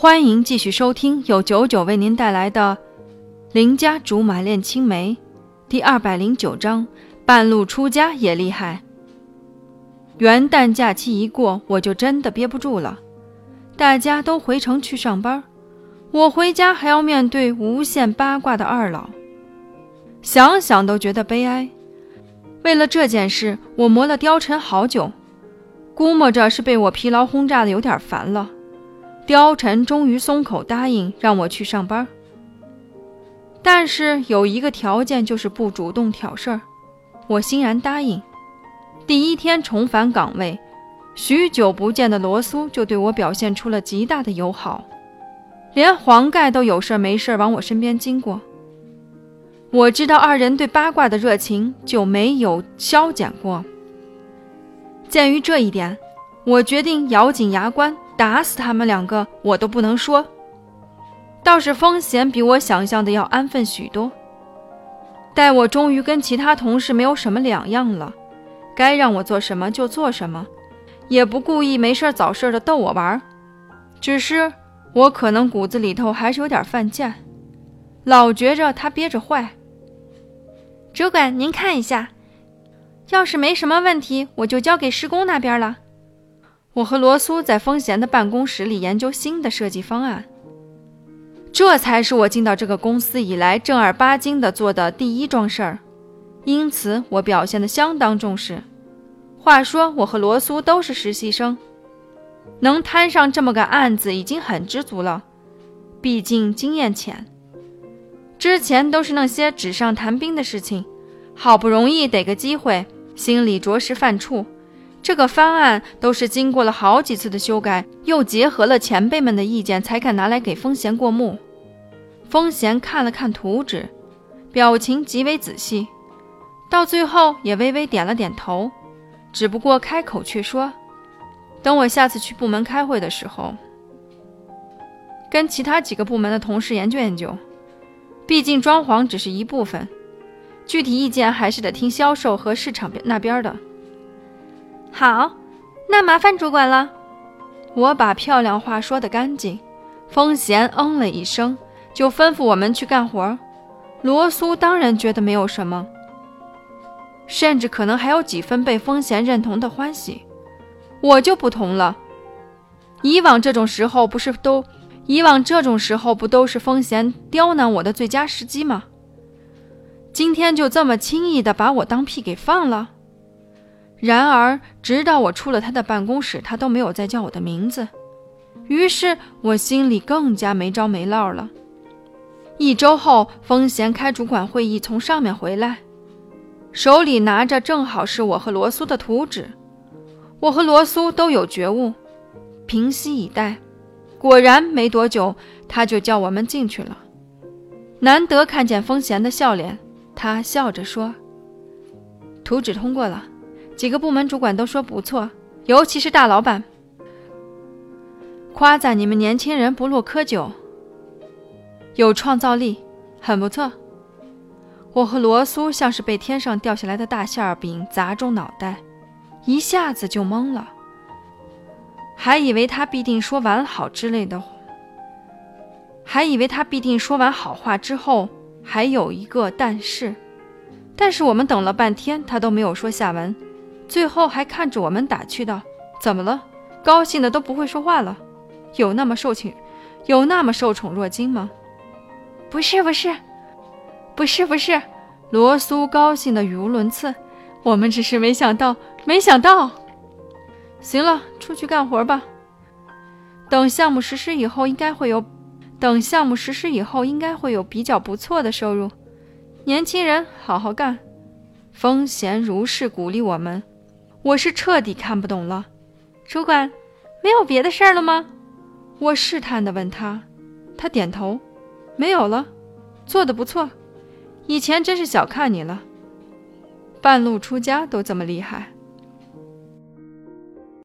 欢迎继续收听由九九为您带来的《邻家竹马恋青梅》第二百零九章：半路出家也厉害。元旦假期一过，我就真的憋不住了。大家都回城去上班，我回家还要面对无限八卦的二老，想想都觉得悲哀。为了这件事，我磨了貂蝉好久，估摸着是被我疲劳轰炸的有点烦了。貂蝉终于松口答应让我去上班，但是有一个条件，就是不主动挑事儿。我欣然答应。第一天重返岗位，许久不见的罗苏就对我表现出了极大的友好，连黄盖都有事没事往我身边经过。我知道二人对八卦的热情就没有消减过。鉴于这一点，我决定咬紧牙关。打死他们两个，我都不能说。倒是风贤比我想象的要安分许多。待我终于跟其他同事没有什么两样了，该让我做什么就做什么，也不故意没事找事的逗我玩儿。只是我可能骨子里头还是有点犯贱，老觉着他憋着坏。主管，您看一下，要是没什么问题，我就交给施工那边了。我和罗苏在风贤的办公室里研究新的设计方案，这才是我进到这个公司以来正儿八经的做的第一桩事儿，因此我表现的相当重视。话说，我和罗苏都是实习生，能摊上这么个案子已经很知足了，毕竟经验浅，之前都是那些纸上谈兵的事情，好不容易得个机会，心里着实犯怵。这个方案都是经过了好几次的修改，又结合了前辈们的意见，才敢拿来给风贤过目。风贤看了看图纸，表情极为仔细，到最后也微微点了点头，只不过开口却说：“等我下次去部门开会的时候，跟其他几个部门的同事研究研究。毕竟装潢只是一部分，具体意见还是得听销售和市场那边的。”好，那麻烦主管了。我把漂亮话说得干净。风贤嗯了一声，就吩咐我们去干活。罗苏当然觉得没有什么，甚至可能还有几分被风贤认同的欢喜。我就不同了，以往这种时候不是都，以往这种时候不都是风贤刁难我的最佳时机吗？今天就这么轻易的把我当屁给放了？然而，直到我出了他的办公室，他都没有再叫我的名字。于是我心里更加没着没落了。一周后，风贤开主管会议，从上面回来，手里拿着正好是我和罗苏的图纸。我和罗苏都有觉悟，平息以待。果然，没多久他就叫我们进去了。难得看见风贤的笑脸，他笑着说：“图纸通过了。”几个部门主管都说不错，尤其是大老板，夸赞你们年轻人不落窠臼，有创造力，很不错。我和罗苏像是被天上掉下来的大馅饼砸中脑袋，一下子就懵了，还以为他必定说完好之类的，还以为他必定说完好话之后还有一个但是，但是我们等了半天，他都没有说下文。最后还看着我们打趣道：“怎么了？高兴的都不会说话了？有那么受宠，有那么受宠若惊吗？”“不是，不是，不是，不是。”罗苏高兴的语无伦次。我们只是没想到，没想到。行了，出去干活吧。等项目实施以后，应该会有，等项目实施以后，应该会有比较不错的收入。年轻人，好好干。风贤如是鼓励我们。我是彻底看不懂了，主管，没有别的事儿了吗？我试探地问他，他点头，没有了，做得不错，以前真是小看你了，半路出家都这么厉害。